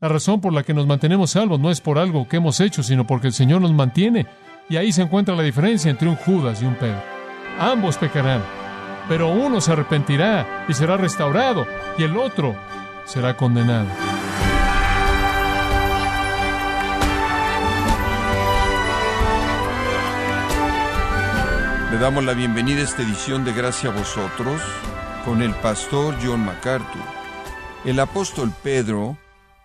La razón por la que nos mantenemos salvos no es por algo que hemos hecho, sino porque el Señor nos mantiene. Y ahí se encuentra la diferencia entre un Judas y un Pedro. Ambos pecarán, pero uno se arrepentirá y será restaurado, y el otro será condenado. Le damos la bienvenida a esta edición de Gracia a vosotros con el pastor John MacArthur. El apóstol Pedro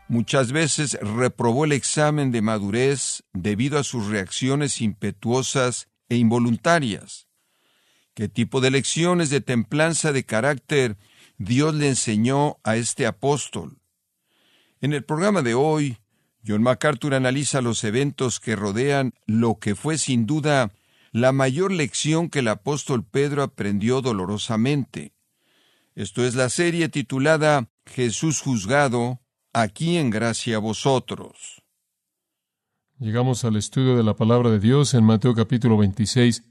muchas veces reprobó el examen de madurez debido a sus reacciones impetuosas e involuntarias. ¿Qué tipo de lecciones de templanza de carácter Dios le enseñó a este apóstol? En el programa de hoy, John MacArthur analiza los eventos que rodean lo que fue sin duda la mayor lección que el apóstol Pedro aprendió dolorosamente. Esto es la serie titulada Jesús juzgado, aquí en gracia a vosotros. Llegamos al estudio de la palabra de Dios en Mateo capítulo 26,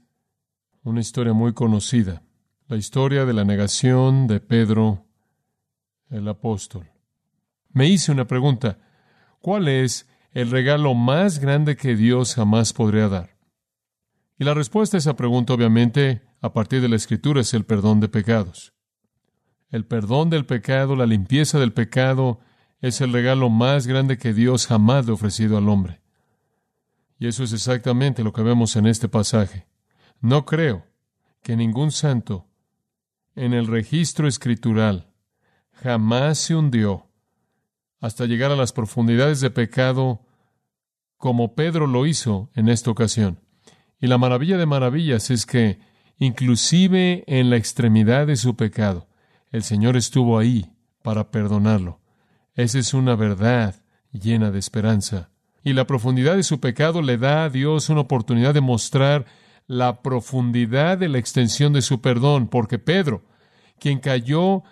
una historia muy conocida, la historia de la negación de Pedro el apóstol. Me hice una pregunta, ¿cuál es el regalo más grande que Dios jamás podría dar? Y la respuesta a esa pregunta, obviamente, a partir de la Escritura, es el perdón de pecados. El perdón del pecado, la limpieza del pecado, es el regalo más grande que Dios jamás le ha ofrecido al hombre. Y eso es exactamente lo que vemos en este pasaje. No creo que ningún santo en el registro escritural jamás se hundió hasta llegar a las profundidades de pecado como Pedro lo hizo en esta ocasión. Y la maravilla de maravillas es que, inclusive en la extremidad de su pecado, el Señor estuvo ahí para perdonarlo. Esa es una verdad llena de esperanza. Y la profundidad de su pecado le da a Dios una oportunidad de mostrar la profundidad de la extensión de su perdón, porque Pedro, quien cayó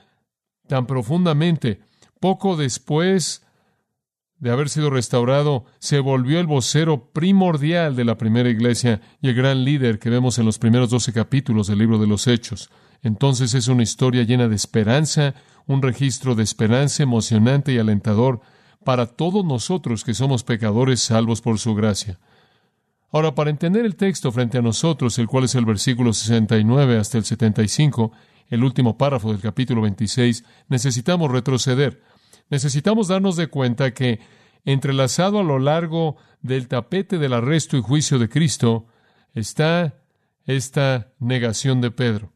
tan profundamente, poco después de haber sido restaurado, se volvió el vocero primordial de la primera iglesia y el gran líder que vemos en los primeros doce capítulos del libro de los Hechos. Entonces es una historia llena de esperanza, un registro de esperanza emocionante y alentador para todos nosotros que somos pecadores salvos por su gracia. Ahora, para entender el texto frente a nosotros, el cual es el versículo 69 hasta el 75, el último párrafo del capítulo 26, necesitamos retroceder necesitamos darnos de cuenta que entrelazado a lo largo del tapete del arresto y juicio de Cristo está esta negación de Pedro.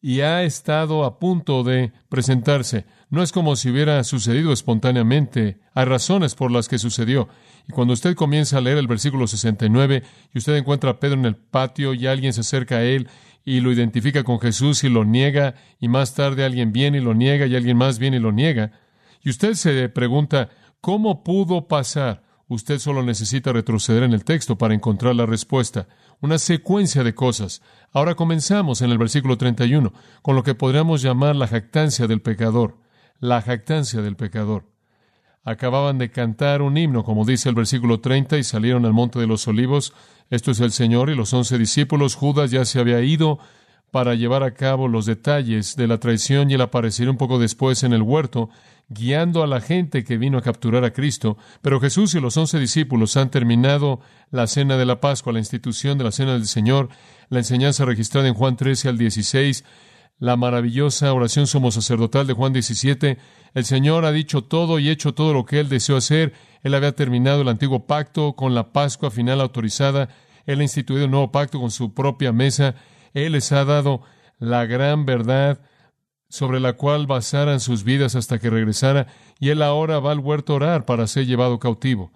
Y ha estado a punto de presentarse. No es como si hubiera sucedido espontáneamente. Hay razones por las que sucedió. Y cuando usted comienza a leer el versículo 69 y usted encuentra a Pedro en el patio y alguien se acerca a él y lo identifica con Jesús y lo niega, y más tarde alguien viene y lo niega y alguien más viene y lo niega, y usted se pregunta, ¿cómo pudo pasar? Usted solo necesita retroceder en el texto para encontrar la respuesta. Una secuencia de cosas. Ahora comenzamos en el versículo 31, con lo que podríamos llamar la jactancia del pecador. La jactancia del pecador. Acababan de cantar un himno, como dice el versículo 30, y salieron al monte de los olivos. Esto es el Señor y los once discípulos. Judas ya se había ido para llevar a cabo los detalles de la traición y el aparecer un poco después en el huerto guiando a la gente que vino a capturar a Cristo, pero Jesús y los once discípulos han terminado la cena de la Pascua, la institución de la cena del Señor, la enseñanza registrada en Juan 13 al 16, la maravillosa oración sumo sacerdotal de Juan 17. El Señor ha dicho todo y hecho todo lo que Él deseó hacer. Él había terminado el antiguo pacto con la Pascua final autorizada. Él ha instituido un nuevo pacto con su propia mesa. Él les ha dado la gran verdad sobre la cual basaran sus vidas hasta que regresara, y él ahora va al huerto a orar para ser llevado cautivo.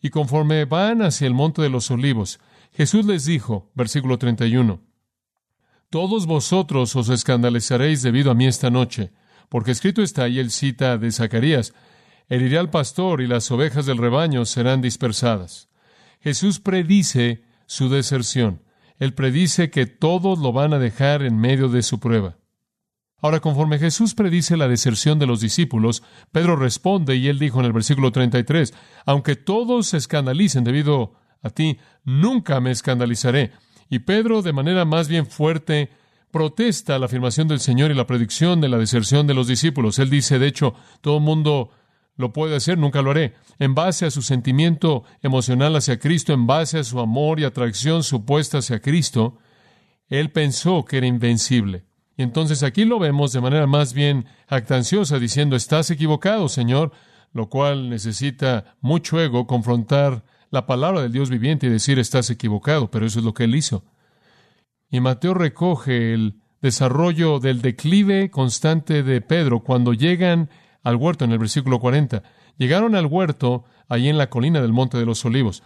Y conforme van hacia el monte de los olivos, Jesús les dijo, versículo 31, Todos vosotros os escandalizaréis debido a mí esta noche, porque escrito está, y él cita de Zacarías, heriré al pastor y las ovejas del rebaño serán dispersadas. Jesús predice su deserción. Él predice que todos lo van a dejar en medio de su prueba. Ahora, conforme Jesús predice la deserción de los discípulos, Pedro responde y él dijo en el versículo 33, aunque todos se escandalicen debido a ti, nunca me escandalizaré. Y Pedro, de manera más bien fuerte, protesta la afirmación del Señor y la predicción de la deserción de los discípulos. Él dice, de hecho, todo el mundo lo puede hacer, nunca lo haré. En base a su sentimiento emocional hacia Cristo, en base a su amor y atracción supuesta hacia Cristo, él pensó que era invencible. Y entonces aquí lo vemos de manera más bien jactanciosa, diciendo, estás equivocado, Señor, lo cual necesita mucho ego confrontar la palabra del Dios viviente y decir, estás equivocado, pero eso es lo que él hizo. Y Mateo recoge el desarrollo del declive constante de Pedro cuando llegan al huerto en el versículo 40. Llegaron al huerto allí en la colina del Monte de los Olivos.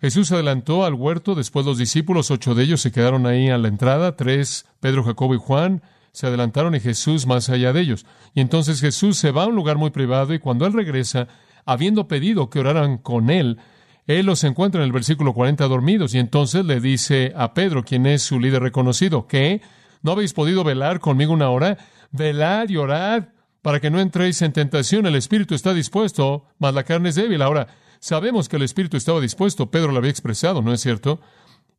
Jesús adelantó al huerto, después los discípulos, ocho de ellos se quedaron ahí a la entrada, tres, Pedro, Jacobo y Juan, se adelantaron y Jesús más allá de ellos. Y entonces Jesús se va a un lugar muy privado y cuando él regresa, habiendo pedido que oraran con él, él los encuentra en el versículo 40 dormidos y entonces le dice a Pedro, quien es su líder reconocido, que no habéis podido velar conmigo una hora, velad y orad para que no entréis en tentación. El espíritu está dispuesto, mas la carne es débil. Ahora, sabemos que el espíritu estaba dispuesto, Pedro lo había expresado, ¿no es cierto?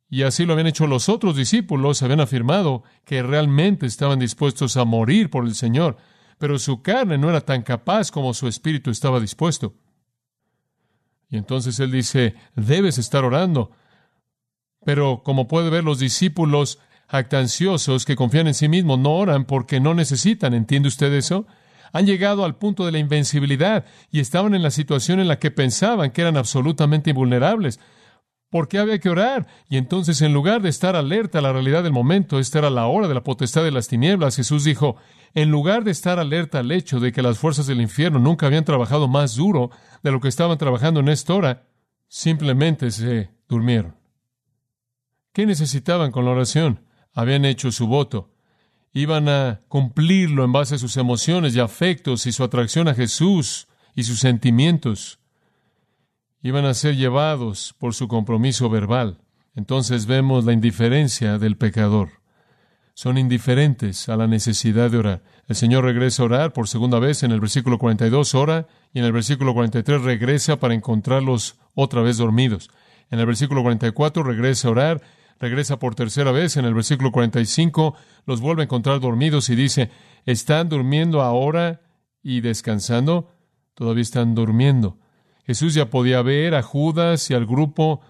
Y así lo habían hecho los otros discípulos, habían afirmado que realmente estaban dispuestos a morir por el Señor, pero su carne no era tan capaz como su espíritu estaba dispuesto. Y entonces él dice, debes estar orando. Pero como puede ver, los discípulos jactanciosos que confían en sí mismos no oran porque no necesitan. ¿Entiende usted eso? Han llegado al punto de la invencibilidad y estaban en la situación en la que pensaban que eran absolutamente invulnerables. ¿Por qué había que orar? Y entonces, en lugar de estar alerta a la realidad del momento, esta era la hora de la potestad de las tinieblas, Jesús dijo, en lugar de estar alerta al hecho de que las fuerzas del infierno nunca habían trabajado más duro de lo que estaban trabajando en esta hora, simplemente se durmieron. ¿Qué necesitaban con la oración? Habían hecho su voto. Iban a cumplirlo en base a sus emociones y afectos y su atracción a Jesús y sus sentimientos. Iban a ser llevados por su compromiso verbal. Entonces vemos la indiferencia del pecador son indiferentes a la necesidad de orar. El Señor regresa a orar por segunda vez en el versículo 42, ora, y en el versículo 43 regresa para encontrarlos otra vez dormidos. En el versículo 44 regresa a orar, regresa por tercera vez, en el versículo 45 los vuelve a encontrar dormidos y dice, ¿están durmiendo ahora y descansando? Todavía están durmiendo. Jesús ya podía ver a Judas y al grupo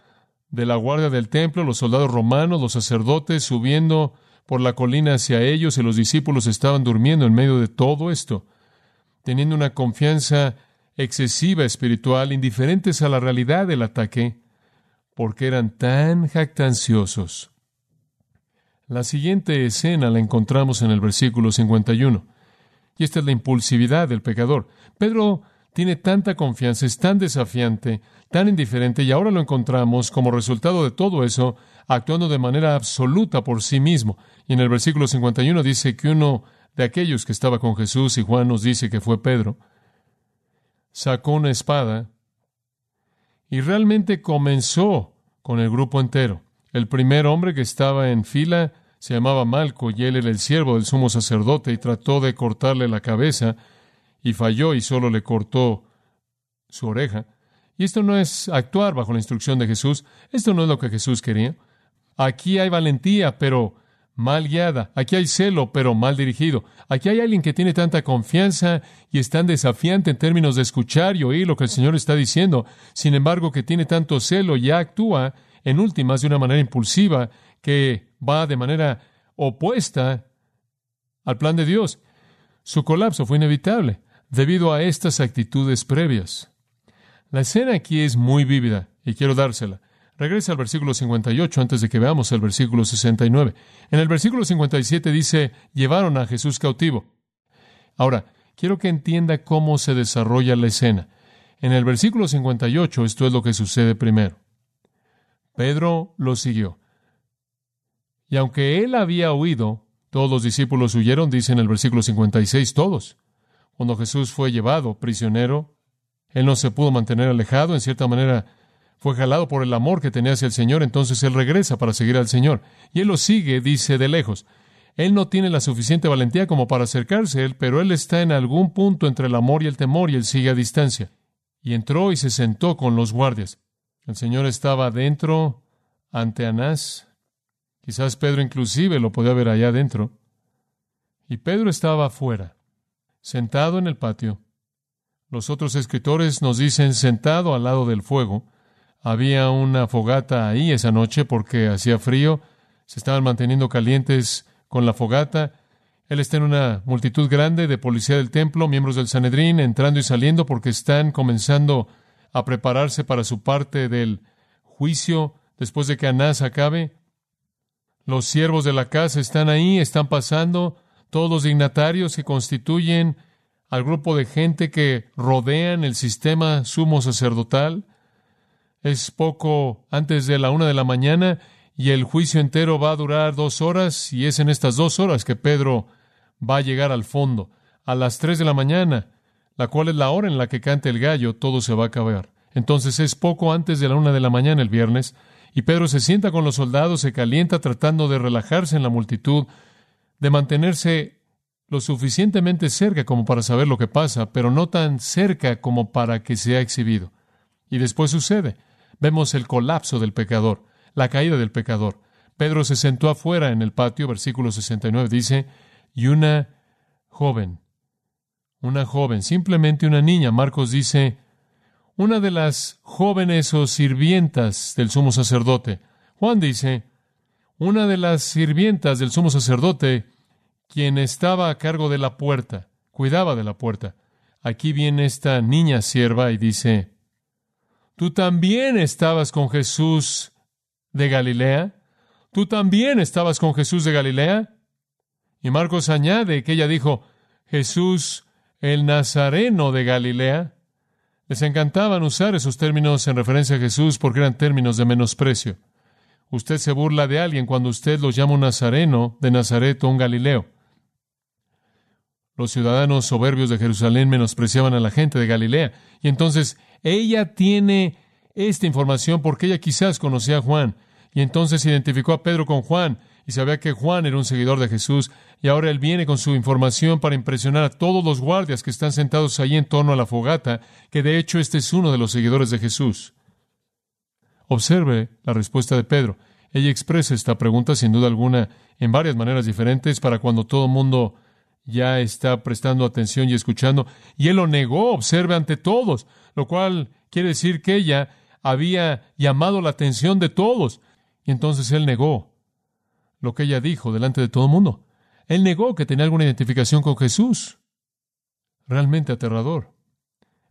de la guardia del templo, los soldados romanos, los sacerdotes subiendo por la colina hacia ellos y los discípulos estaban durmiendo en medio de todo esto, teniendo una confianza excesiva espiritual, indiferentes a la realidad del ataque, porque eran tan jactanciosos. La siguiente escena la encontramos en el versículo 51. Y esta es la impulsividad del pecador. Pedro tiene tanta confianza, es tan desafiante, tan indiferente, y ahora lo encontramos como resultado de todo eso, actuando de manera absoluta por sí mismo. Y en el versículo 51 dice que uno de aquellos que estaba con Jesús, y Juan nos dice que fue Pedro, sacó una espada y realmente comenzó con el grupo entero. El primer hombre que estaba en fila se llamaba Malco y él era el siervo del sumo sacerdote y trató de cortarle la cabeza y falló y solo le cortó su oreja. Y esto no es actuar bajo la instrucción de Jesús, esto no es lo que Jesús quería. Aquí hay valentía, pero mal guiada. Aquí hay celo, pero mal dirigido. Aquí hay alguien que tiene tanta confianza y es tan desafiante en términos de escuchar y oír lo que el Señor está diciendo. Sin embargo, que tiene tanto celo y actúa en últimas de una manera impulsiva que va de manera opuesta al plan de Dios. Su colapso fue inevitable debido a estas actitudes previas. La escena aquí es muy vívida y quiero dársela. Regresa al versículo 58 antes de que veamos el versículo 69. En el versículo 57 dice, llevaron a Jesús cautivo. Ahora, quiero que entienda cómo se desarrolla la escena. En el versículo 58 esto es lo que sucede primero. Pedro lo siguió. Y aunque él había huido, todos los discípulos huyeron, dice en el versículo 56, todos. Cuando Jesús fue llevado prisionero, él no se pudo mantener alejado, en cierta manera fue jalado por el amor que tenía hacia el Señor, entonces él regresa para seguir al Señor. Y él lo sigue, dice, de lejos. Él no tiene la suficiente valentía como para acercarse a él, pero él está en algún punto entre el amor y el temor y él sigue a distancia. Y entró y se sentó con los guardias. El Señor estaba adentro ante Anás. Quizás Pedro inclusive lo podía ver allá adentro. Y Pedro estaba afuera sentado en el patio, Los otros escritores nos dicen sentado al lado del fuego. Había una fogata ahí esa noche porque hacía frío. Se estaban manteniendo calientes con la fogata. Él está en una multitud grande de policía del templo, miembros del Sanedrín, entrando y saliendo porque están comenzando a prepararse para su parte del juicio después de que Anás acabe. Los siervos de la casa están ahí, están pasando, todos los dignatarios que constituyen al grupo de gente que rodean el sistema sumo sacerdotal. Es poco antes de la una de la mañana y el juicio entero va a durar dos horas y es en estas dos horas que Pedro va a llegar al fondo. A las tres de la mañana, la cual es la hora en la que cante el gallo, todo se va a acabar. Entonces es poco antes de la una de la mañana el viernes, y Pedro se sienta con los soldados, se calienta tratando de relajarse en la multitud, de mantenerse lo suficientemente cerca como para saber lo que pasa, pero no tan cerca como para que sea exhibido. Y después sucede. Vemos el colapso del pecador, la caída del pecador. Pedro se sentó afuera en el patio, versículo 69 dice, y una joven, una joven, simplemente una niña. Marcos dice, una de las jóvenes o sirvientas del sumo sacerdote. Juan dice, una de las sirvientas del sumo sacerdote, quien estaba a cargo de la puerta, cuidaba de la puerta. Aquí viene esta niña sierva y dice, ¿tú también estabas con Jesús de Galilea? ¿Tú también estabas con Jesús de Galilea? Y Marcos añade que ella dijo, Jesús el Nazareno de Galilea. Les encantaban usar esos términos en referencia a Jesús porque eran términos de menosprecio. Usted se burla de alguien cuando usted lo llama un nazareno de Nazaret o un Galileo. Los ciudadanos soberbios de Jerusalén menospreciaban a la gente de Galilea. Y entonces ella tiene esta información porque ella quizás conocía a Juan. Y entonces identificó a Pedro con Juan y sabía que Juan era un seguidor de Jesús, y ahora él viene con su información para impresionar a todos los guardias que están sentados ahí en torno a la fogata, que de hecho este es uno de los seguidores de Jesús. Observe la respuesta de Pedro. Ella expresa esta pregunta sin duda alguna en varias maneras diferentes para cuando todo el mundo ya está prestando atención y escuchando, y él lo negó, observe ante todos, lo cual quiere decir que ella había llamado la atención de todos, y entonces él negó lo que ella dijo delante de todo el mundo. Él negó que tenía alguna identificación con Jesús. Realmente aterrador.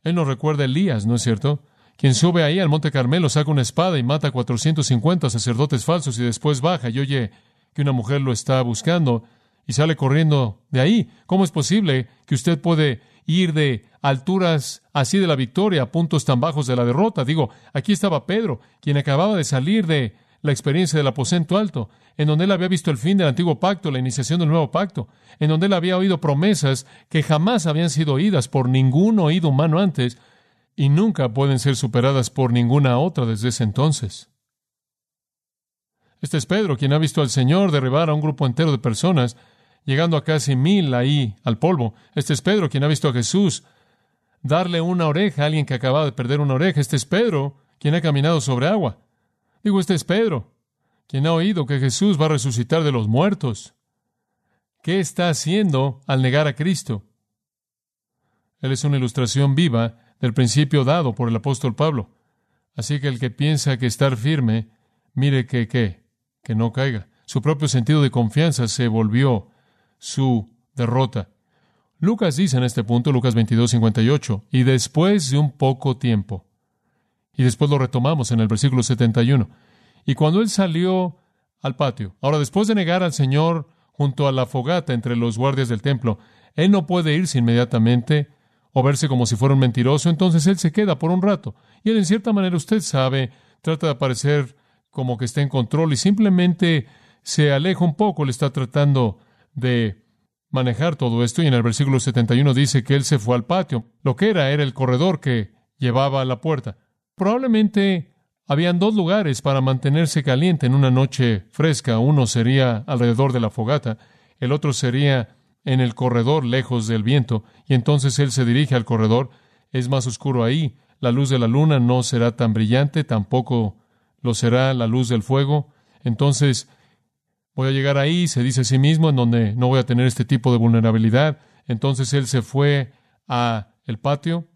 Él nos recuerda a Elías, ¿no es cierto? Quien sube ahí al Monte Carmelo, saca una espada y mata a 450 sacerdotes falsos y después baja y oye que una mujer lo está buscando y sale corriendo de ahí. ¿Cómo es posible que usted puede ir de alturas así de la victoria a puntos tan bajos de la derrota? Digo, aquí estaba Pedro, quien acababa de salir de la experiencia del aposento alto, en donde él había visto el fin del antiguo pacto, la iniciación del nuevo pacto, en donde él había oído promesas que jamás habían sido oídas por ningún oído humano antes y nunca pueden ser superadas por ninguna otra desde ese entonces. Este es Pedro, quien ha visto al Señor derribar a un grupo entero de personas, llegando a casi mil ahí al polvo. Este es Pedro, quien ha visto a Jesús darle una oreja a alguien que acababa de perder una oreja. Este es Pedro, quien ha caminado sobre agua. Digo, este es Pedro, quien ha oído que Jesús va a resucitar de los muertos. ¿Qué está haciendo al negar a Cristo? Él es una ilustración viva del principio dado por el apóstol Pablo. Así que el que piensa que estar firme, mire que qué, que no caiga. Su propio sentido de confianza se volvió su derrota. Lucas dice en este punto, Lucas 22, 58, y después de un poco tiempo, y después lo retomamos en el versículo 71. Y cuando él salió al patio, ahora después de negar al Señor junto a la fogata entre los guardias del templo, él no puede irse inmediatamente o verse como si fuera un mentiroso, entonces él se queda por un rato. Y él en cierta manera, usted sabe, trata de aparecer como que está en control y simplemente se aleja un poco, le está tratando de manejar todo esto y en el versículo 71 dice que él se fue al patio. Lo que era era el corredor que llevaba a la puerta. Probablemente habían dos lugares para mantenerse caliente en una noche fresca. Uno sería alrededor de la fogata, el otro sería en el corredor lejos del viento, y entonces él se dirige al corredor. Es más oscuro ahí. La luz de la luna no será tan brillante, tampoco lo será la luz del fuego. Entonces, voy a llegar ahí, se dice a sí mismo, en donde no voy a tener este tipo de vulnerabilidad. Entonces él se fue a el patio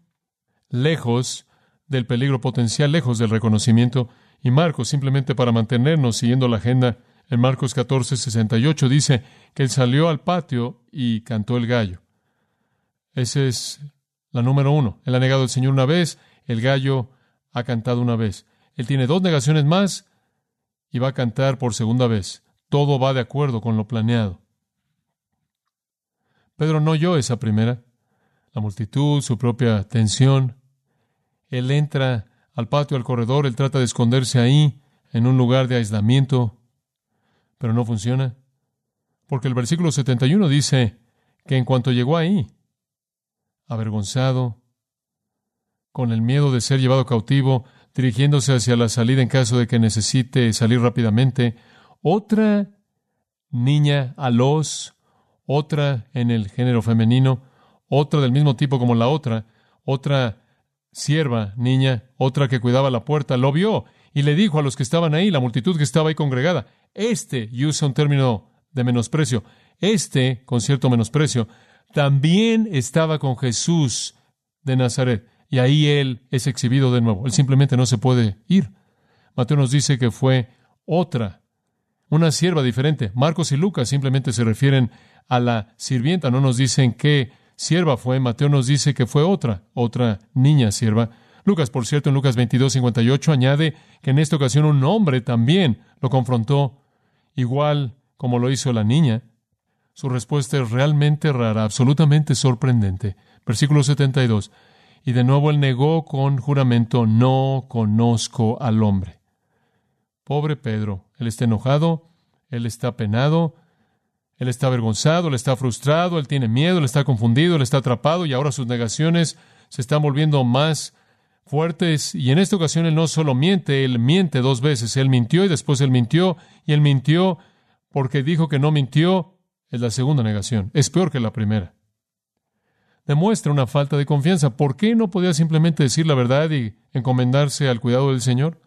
lejos del peligro potencial, lejos del reconocimiento. Y Marcos, simplemente para mantenernos siguiendo la agenda, en Marcos 14, 68 dice que él salió al patio y cantó el gallo. Esa es la número uno. Él ha negado al Señor una vez, el gallo ha cantado una vez. Él tiene dos negaciones más y va a cantar por segunda vez. Todo va de acuerdo con lo planeado. Pedro no oyó esa primera. La multitud, su propia tensión. Él entra al patio, al corredor, él trata de esconderse ahí, en un lugar de aislamiento, pero no funciona. Porque el versículo 71 dice que en cuanto llegó ahí, avergonzado, con el miedo de ser llevado cautivo, dirigiéndose hacia la salida en caso de que necesite salir rápidamente, otra niña a los otra en el género femenino, otra del mismo tipo como la otra, otra sierva, niña, otra que cuidaba la puerta, lo vio y le dijo a los que estaban ahí, la multitud que estaba ahí congregada, este, y usa un término de menosprecio, este, con cierto menosprecio, también estaba con Jesús de Nazaret. Y ahí él es exhibido de nuevo. Él simplemente no se puede ir. Mateo nos dice que fue otra, una sierva diferente. Marcos y Lucas simplemente se refieren a la sirvienta, no nos dicen qué sierva fue. Mateo nos dice que fue otra, otra niña sierva. Lucas, por cierto, en Lucas 22, 58, añade que en esta ocasión un hombre también lo confrontó, igual como lo hizo la niña. Su respuesta es realmente rara, absolutamente sorprendente. Versículo 72. Y de nuevo él negó con juramento, no conozco al hombre. Pobre Pedro, él está enojado, él está penado, él está avergonzado, él está frustrado, él tiene miedo, él está confundido, él está atrapado y ahora sus negaciones se están volviendo más fuertes. Y en esta ocasión él no solo miente, él miente dos veces. Él mintió y después él mintió y él mintió porque dijo que no mintió. Es la segunda negación. Es peor que la primera. Demuestra una falta de confianza. ¿Por qué no podía simplemente decir la verdad y encomendarse al cuidado del Señor?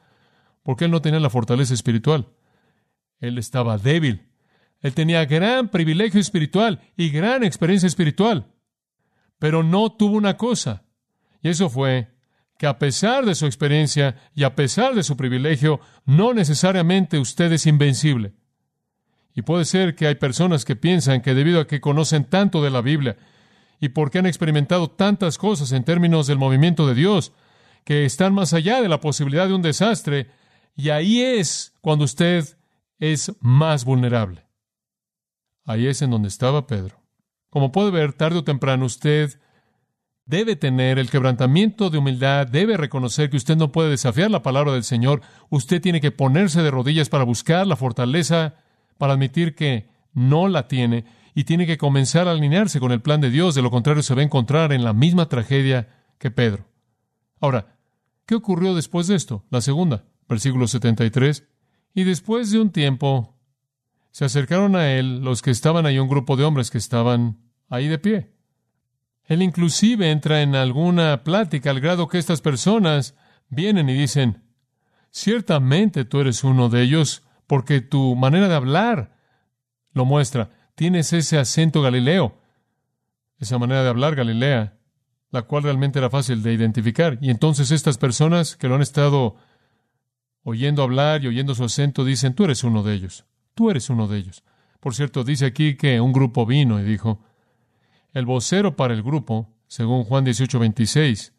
Porque él no tenía la fortaleza espiritual. Él estaba débil. Él tenía gran privilegio espiritual y gran experiencia espiritual, pero no tuvo una cosa, y eso fue que a pesar de su experiencia y a pesar de su privilegio, no necesariamente usted es invencible. Y puede ser que hay personas que piensan que debido a que conocen tanto de la Biblia y porque han experimentado tantas cosas en términos del movimiento de Dios, que están más allá de la posibilidad de un desastre, y ahí es cuando usted es más vulnerable. Ahí es en donde estaba Pedro. Como puede ver, tarde o temprano usted debe tener el quebrantamiento de humildad, debe reconocer que usted no puede desafiar la palabra del Señor, usted tiene que ponerse de rodillas para buscar la fortaleza, para admitir que no la tiene y tiene que comenzar a alinearse con el plan de Dios, de lo contrario se va a encontrar en la misma tragedia que Pedro. Ahora, ¿qué ocurrió después de esto? La segunda, versículo 73. Y después de un tiempo, se acercaron a él los que estaban ahí, un grupo de hombres que estaban ahí de pie. Él inclusive entra en alguna plática al grado que estas personas vienen y dicen, ciertamente tú eres uno de ellos porque tu manera de hablar lo muestra. Tienes ese acento galileo, esa manera de hablar galilea, la cual realmente era fácil de identificar. Y entonces estas personas que lo han estado oyendo hablar y oyendo su acento dicen, tú eres uno de ellos. Tú eres uno de ellos. Por cierto, dice aquí que un grupo vino y dijo, el vocero para el grupo, según Juan 18, 26,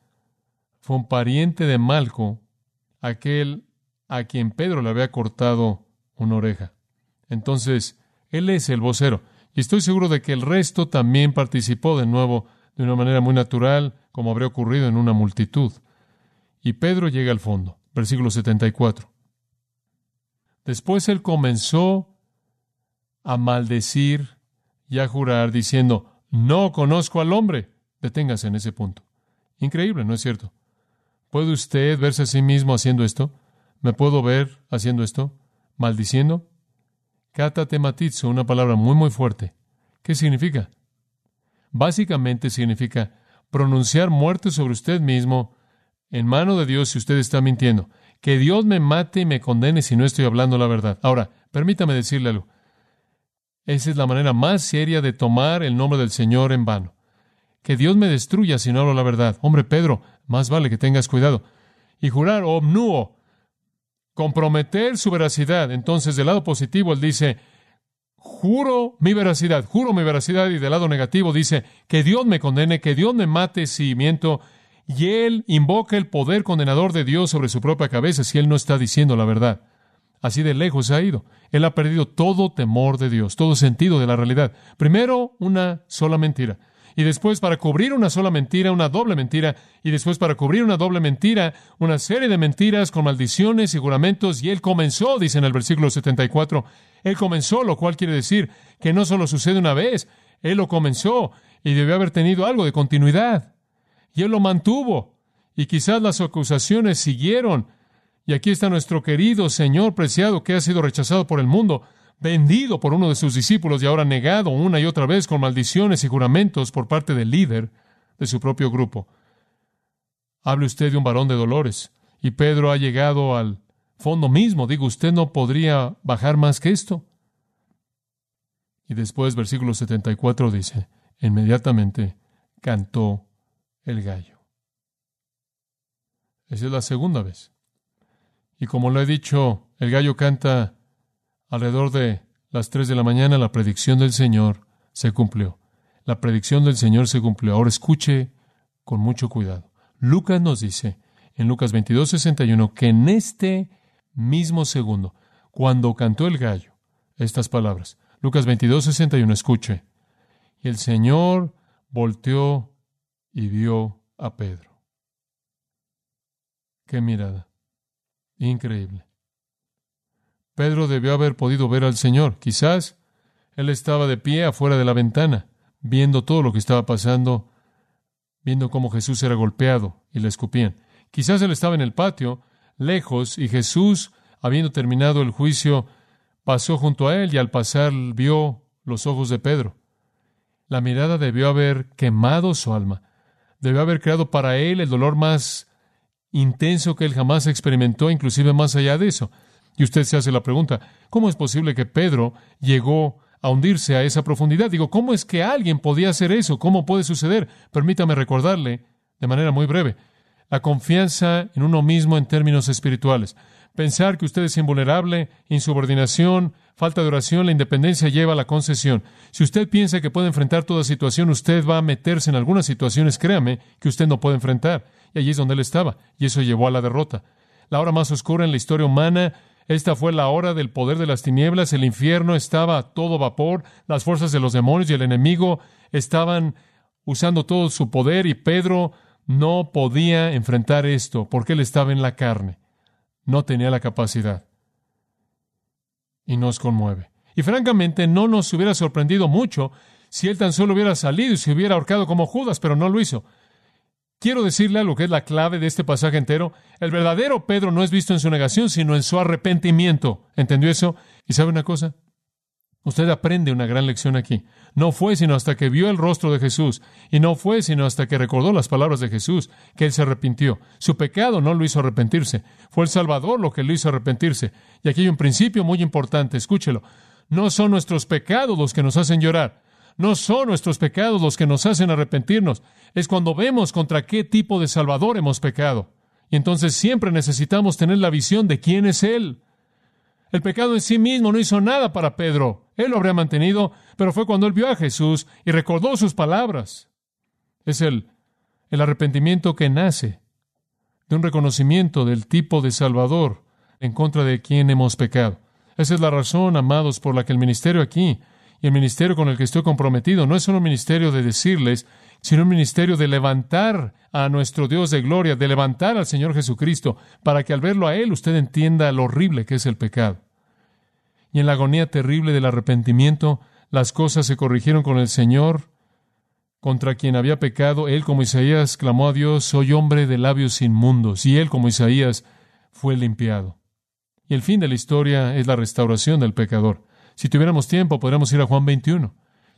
fue un pariente de Malco, aquel a quien Pedro le había cortado una oreja. Entonces, él es el vocero. Y estoy seguro de que el resto también participó de nuevo de una manera muy natural, como habría ocurrido en una multitud. Y Pedro llega al fondo. Versículo 74. Después él comenzó a maldecir y a jurar diciendo, no conozco al hombre. Deténgase en ese punto. Increíble, ¿no es cierto? ¿Puede usted verse a sí mismo haciendo esto? ¿Me puedo ver haciendo esto? ¿Maldiciendo? Katatematizo, una palabra muy, muy fuerte. ¿Qué significa? Básicamente significa pronunciar muerte sobre usted mismo en mano de Dios si usted está mintiendo que Dios me mate y me condene si no estoy hablando la verdad. Ahora, permítame decirle algo. Esa es la manera más seria de tomar el nombre del Señor en vano. Que Dios me destruya si no hablo la verdad. Hombre, Pedro, Más vale que tengas cuidado. Y jurar omnuo, comprometer su veracidad. Entonces, del lado positivo, él dice, juro mi veracidad, juro mi veracidad. Y del lado negativo dice, que Dios me condene, que Dios me mate si miento. Y él invoca el poder condenador de Dios sobre su propia cabeza si él no está diciendo la verdad. Así de lejos se ha ido. Él ha perdido todo temor de Dios, todo sentido de la realidad. Primero, una sola mentira. Y después, para cubrir una sola mentira, una doble mentira. Y después, para cubrir una doble mentira, una serie de mentiras con maldiciones y juramentos. Y él comenzó, dice en el versículo 74. Él comenzó, lo cual quiere decir que no solo sucede una vez, él lo comenzó y debió haber tenido algo de continuidad. Y él lo mantuvo. Y quizás las acusaciones siguieron y aquí está nuestro querido Señor preciado que ha sido rechazado por el mundo, vendido por uno de sus discípulos y ahora negado una y otra vez con maldiciones y juramentos por parte del líder de su propio grupo. Hable usted de un varón de dolores. Y Pedro ha llegado al fondo mismo. Digo, usted no podría bajar más que esto. Y después, versículo 74 dice, inmediatamente cantó el gallo. Esa es la segunda vez. Y como lo he dicho, el gallo canta alrededor de las tres de la mañana, la predicción del Señor se cumplió. La predicción del Señor se cumplió. Ahora escuche con mucho cuidado. Lucas nos dice en Lucas 22, 61 que en este mismo segundo, cuando cantó el gallo, estas palabras, Lucas 22, 61, escuche, y el Señor volteó y vio a Pedro. Qué mirada. Increíble. Pedro debió haber podido ver al Señor. Quizás él estaba de pie afuera de la ventana, viendo todo lo que estaba pasando, viendo cómo Jesús era golpeado y le escupían. Quizás él estaba en el patio, lejos, y Jesús, habiendo terminado el juicio, pasó junto a él y al pasar vio los ojos de Pedro. La mirada debió haber quemado su alma, debió haber creado para él el dolor más intenso que él jamás experimentó, inclusive más allá de eso. Y usted se hace la pregunta, ¿cómo es posible que Pedro llegó a hundirse a esa profundidad? Digo, ¿cómo es que alguien podía hacer eso? ¿Cómo puede suceder? Permítame recordarle, de manera muy breve, la confianza en uno mismo en términos espirituales. Pensar que usted es invulnerable, insubordinación, falta de oración, la independencia lleva a la concesión. Si usted piensa que puede enfrentar toda situación, usted va a meterse en algunas situaciones, créame, que usted no puede enfrentar. Y allí es donde él estaba, y eso llevó a la derrota. La hora más oscura en la historia humana, esta fue la hora del poder de las tinieblas, el infierno estaba a todo vapor, las fuerzas de los demonios y el enemigo estaban usando todo su poder y Pedro no podía enfrentar esto porque él estaba en la carne, no tenía la capacidad. Y nos conmueve. Y francamente no nos hubiera sorprendido mucho si él tan solo hubiera salido y se hubiera ahorcado como Judas, pero no lo hizo. Quiero decirle lo que es la clave de este pasaje entero. El verdadero Pedro no es visto en su negación, sino en su arrepentimiento. ¿Entendió eso? ¿Y sabe una cosa? Usted aprende una gran lección aquí. No fue sino hasta que vio el rostro de Jesús, y no fue sino hasta que recordó las palabras de Jesús, que él se arrepintió. Su pecado no lo hizo arrepentirse, fue el Salvador lo que lo hizo arrepentirse. Y aquí hay un principio muy importante, escúchelo. No son nuestros pecados los que nos hacen llorar, no son nuestros pecados los que nos hacen arrepentirnos, es cuando vemos contra qué tipo de Salvador hemos pecado. Y entonces siempre necesitamos tener la visión de quién es Él. El pecado en sí mismo no hizo nada para Pedro. Él lo habría mantenido, pero fue cuando él vio a Jesús y recordó sus palabras. Es el, el arrepentimiento que nace de un reconocimiento del tipo de Salvador en contra de quien hemos pecado. Esa es la razón, amados, por la que el ministerio aquí y el ministerio con el que estoy comprometido no es solo un ministerio de decirles, sino un ministerio de levantar a nuestro Dios de gloria, de levantar al Señor Jesucristo, para que al verlo a Él usted entienda lo horrible que es el pecado. Y en la agonía terrible del arrepentimiento, las cosas se corrigieron con el Señor, contra quien había pecado. Él, como Isaías, clamó a Dios, soy hombre de labios inmundos. Y él, como Isaías, fue limpiado. Y el fin de la historia es la restauración del pecador. Si tuviéramos tiempo, podríamos ir a Juan 21.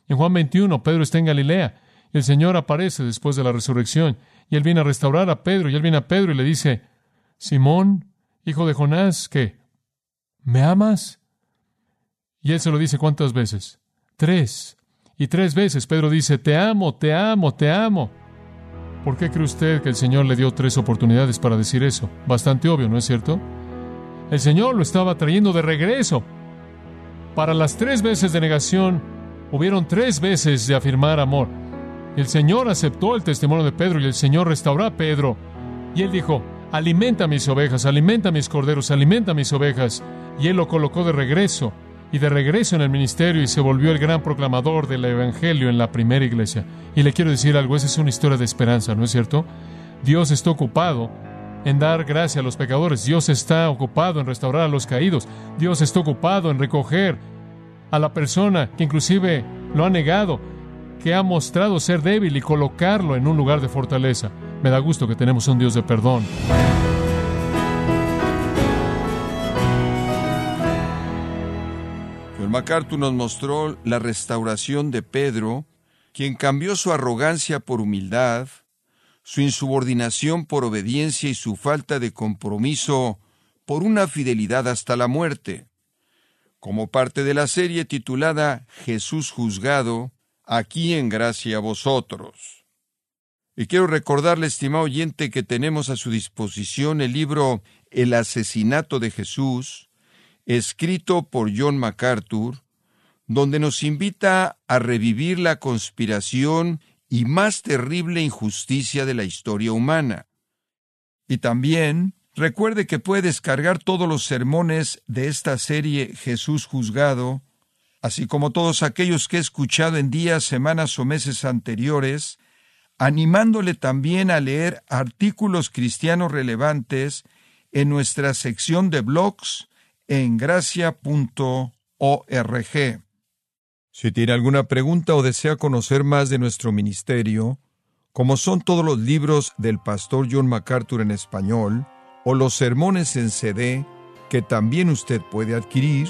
En Juan 21, Pedro está en Galilea el Señor aparece después de la resurrección y él viene a restaurar a Pedro y él viene a Pedro y le dice, Simón, hijo de Jonás, ¿qué? ¿Me amas? Y él se lo dice cuántas veces? Tres. Y tres veces Pedro dice, te amo, te amo, te amo. ¿Por qué cree usted que el Señor le dio tres oportunidades para decir eso? Bastante obvio, ¿no es cierto? El Señor lo estaba trayendo de regreso. Para las tres veces de negación, hubieron tres veces de afirmar amor. El Señor aceptó el testimonio de Pedro y el Señor restauró a Pedro. Y él dijo, alimenta mis ovejas, alimenta mis corderos, alimenta mis ovejas. Y él lo colocó de regreso y de regreso en el ministerio y se volvió el gran proclamador del Evangelio en la primera iglesia. Y le quiero decir algo, esa es una historia de esperanza, ¿no es cierto? Dios está ocupado en dar gracia a los pecadores, Dios está ocupado en restaurar a los caídos, Dios está ocupado en recoger a la persona que inclusive lo ha negado, que ha mostrado ser débil y colocarlo en un lugar de fortaleza. Me da gusto que tenemos un Dios de perdón. MacArthur nos mostró la restauración de Pedro, quien cambió su arrogancia por humildad, su insubordinación por obediencia y su falta de compromiso por una fidelidad hasta la muerte. Como parte de la serie titulada Jesús juzgado, aquí en gracia a vosotros. Y quiero recordarle, estimado oyente, que tenemos a su disposición el libro El asesinato de Jesús, escrito por John MacArthur, donde nos invita a revivir la conspiración y más terrible injusticia de la historia humana. Y también recuerde que puede descargar todos los sermones de esta serie Jesús juzgado, así como todos aquellos que he escuchado en días, semanas o meses anteriores, animándole también a leer artículos cristianos relevantes en nuestra sección de blogs en gracia.org. Si tiene alguna pregunta o desea conocer más de nuestro ministerio, como son todos los libros del pastor John MacArthur en español, o los sermones en CD, que también usted puede adquirir,